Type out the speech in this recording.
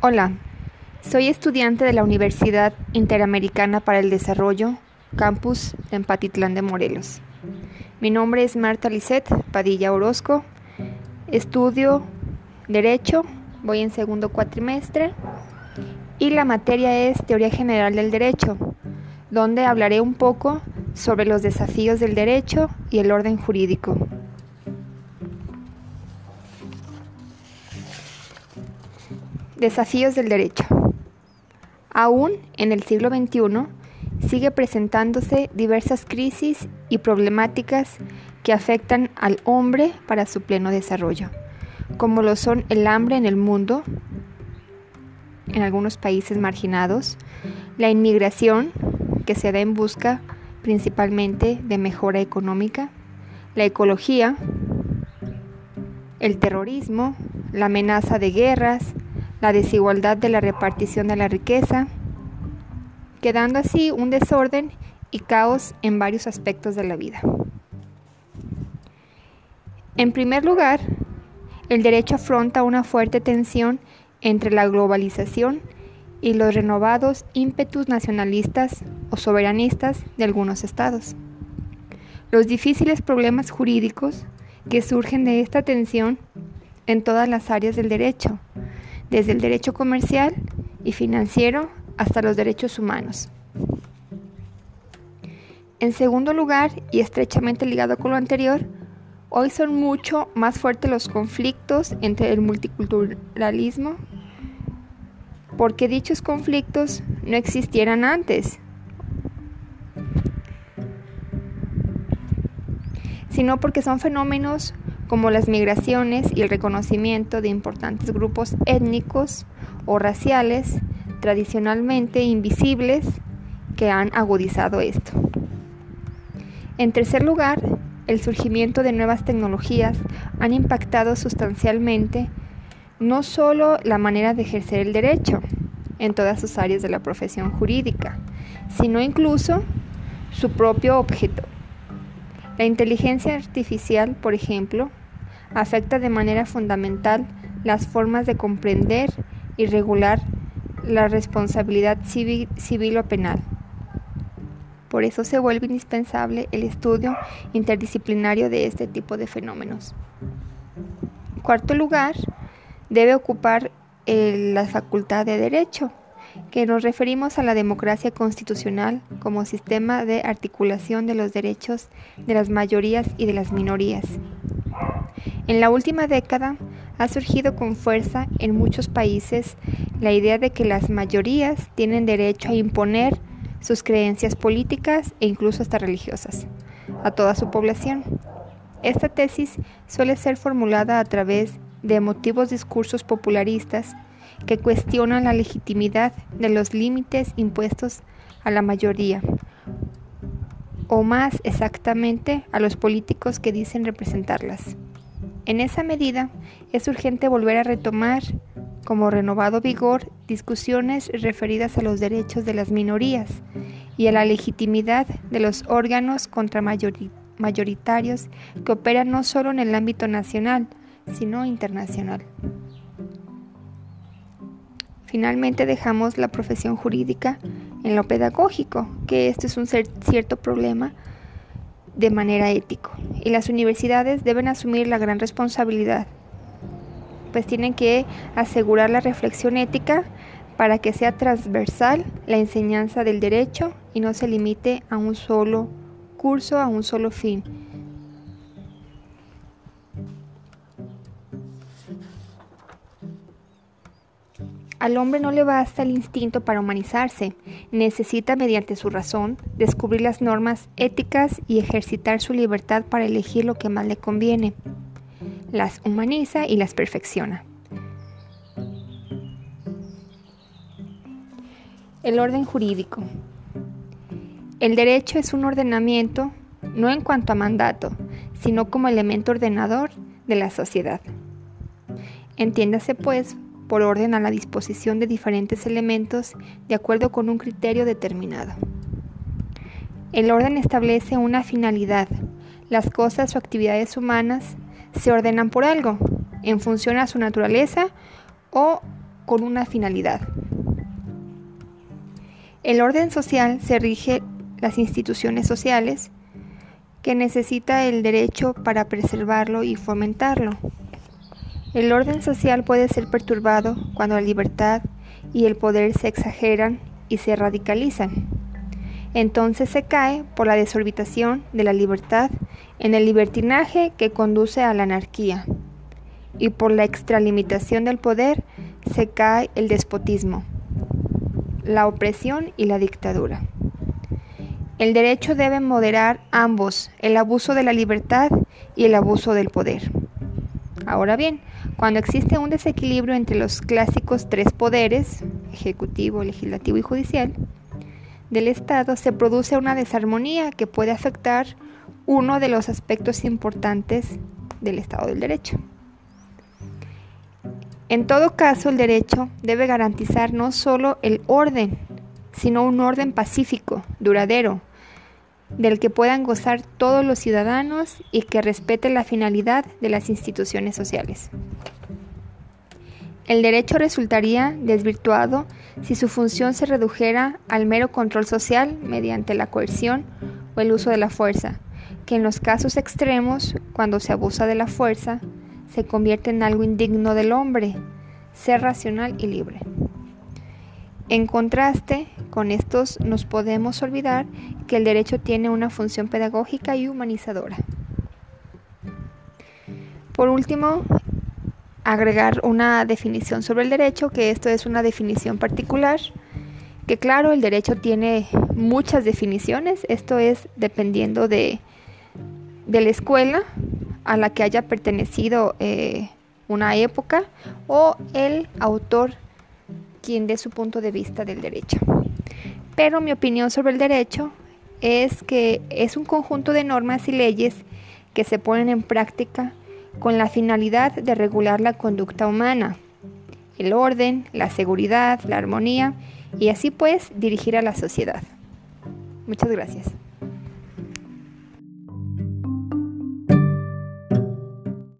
Hola, soy estudiante de la Universidad Interamericana para el Desarrollo, campus en Patitlán de Morelos. Mi nombre es Marta Lisset Padilla Orozco. Estudio Derecho, voy en segundo cuatrimestre y la materia es Teoría General del Derecho, donde hablaré un poco sobre los desafíos del derecho y el orden jurídico. Desafíos del derecho. Aún en el siglo XXI sigue presentándose diversas crisis y problemáticas que afectan al hombre para su pleno desarrollo, como lo son el hambre en el mundo, en algunos países marginados, la inmigración, que se da en busca principalmente de mejora económica, la ecología, el terrorismo, la amenaza de guerras, la desigualdad de la repartición de la riqueza, quedando así un desorden y caos en varios aspectos de la vida. En primer lugar, el derecho afronta una fuerte tensión entre la globalización y los renovados ímpetus nacionalistas o soberanistas de algunos estados. Los difíciles problemas jurídicos que surgen de esta tensión en todas las áreas del derecho, desde el derecho comercial y financiero hasta los derechos humanos. En segundo lugar, y estrechamente ligado con lo anterior, hoy son mucho más fuertes los conflictos entre el multiculturalismo, porque dichos conflictos no existieran antes, sino porque son fenómenos como las migraciones y el reconocimiento de importantes grupos étnicos o raciales tradicionalmente invisibles que han agudizado esto. En tercer lugar, el surgimiento de nuevas tecnologías han impactado sustancialmente no solo la manera de ejercer el derecho en todas sus áreas de la profesión jurídica, sino incluso su propio objeto. La inteligencia artificial, por ejemplo, afecta de manera fundamental las formas de comprender y regular la responsabilidad civil, o penal. Por eso se vuelve indispensable el estudio interdisciplinario de este tipo de fenómenos. En cuarto lugar, debe ocupar la facultad de derecho, que nos referimos a la democracia constitucional como sistema de articulación de los derechos de las mayorías y de las minorías. En la última década ha surgido con fuerza en muchos países la idea de que las mayorías tienen derecho a imponer sus creencias políticas e incluso hasta religiosas a toda su población. Esta tesis suele ser formulada a través de emotivos discursos popularistas que cuestionan la legitimidad de los límites impuestos a la mayoría, o más exactamente a los políticos que dicen representarlas. En esa medida, es urgente volver a retomar como renovado vigor discusiones referidas a los derechos de las minorías y a la legitimidad de los órganos contramayoritarios que operan no solo en el ámbito nacional, sino internacional. Finalmente dejamos la profesión jurídica en lo pedagógico, que esto es un cierto problema de manera ético y las universidades deben asumir la gran responsabilidad, pues tienen que asegurar la reflexión ética para que sea transversal la enseñanza del derecho y no se limite a un solo curso, a un solo fin. Al hombre no le basta el instinto para humanizarse, necesita mediante su razón descubrir las normas éticas y ejercitar su libertad para elegir lo que más le conviene. Las humaniza y las perfecciona. El orden jurídico. El derecho es un ordenamiento no en cuanto a mandato, sino como elemento ordenador de la sociedad. Entiéndase pues por orden a la disposición de diferentes elementos de acuerdo con un criterio determinado. El orden establece una finalidad. Las cosas o actividades humanas se ordenan por algo, en función a su naturaleza o con una finalidad. El orden social se rige las instituciones sociales que necesita el derecho para preservarlo y fomentarlo. El orden social puede ser perturbado cuando la libertad y el poder se exageran y se radicalizan. Entonces se cae por la desorbitación de la libertad en el libertinaje que conduce a la anarquía, y por la extralimitación del poder se cae el despotismo, la opresión y la dictadura. El derecho debe moderar ambos, el abuso de la libertad y el abuso del poder. Ahora bien, cuando existe un desequilibrio entre los clásicos tres poderes, ejecutivo, legislativo y judicial, del Estado, se produce una desarmonía que puede afectar uno de los aspectos importantes del Estado del Derecho. En todo caso, el derecho debe garantizar no solo el orden, sino un orden pacífico, duradero, del que puedan gozar todos los ciudadanos y que respete la finalidad de las instituciones sociales. El derecho resultaría desvirtuado si su función se redujera al mero control social mediante la coerción o el uso de la fuerza, que en los casos extremos, cuando se abusa de la fuerza, se convierte en algo indigno del hombre, ser racional y libre. En contraste con estos, nos podemos olvidar que el derecho tiene una función pedagógica y humanizadora. Por último, agregar una definición sobre el derecho, que esto es una definición particular, que claro, el derecho tiene muchas definiciones, esto es dependiendo de, la escuela a la que haya pertenecido eh, una época o el autor quien dé su punto de vista del derecho. Pero mi opinión sobre el derecho es que es un conjunto de normas y leyes que se ponen en práctica con la finalidad de regular la conducta humana, el orden, la seguridad, la armonía y así pues dirigir a la sociedad. Muchas gracias.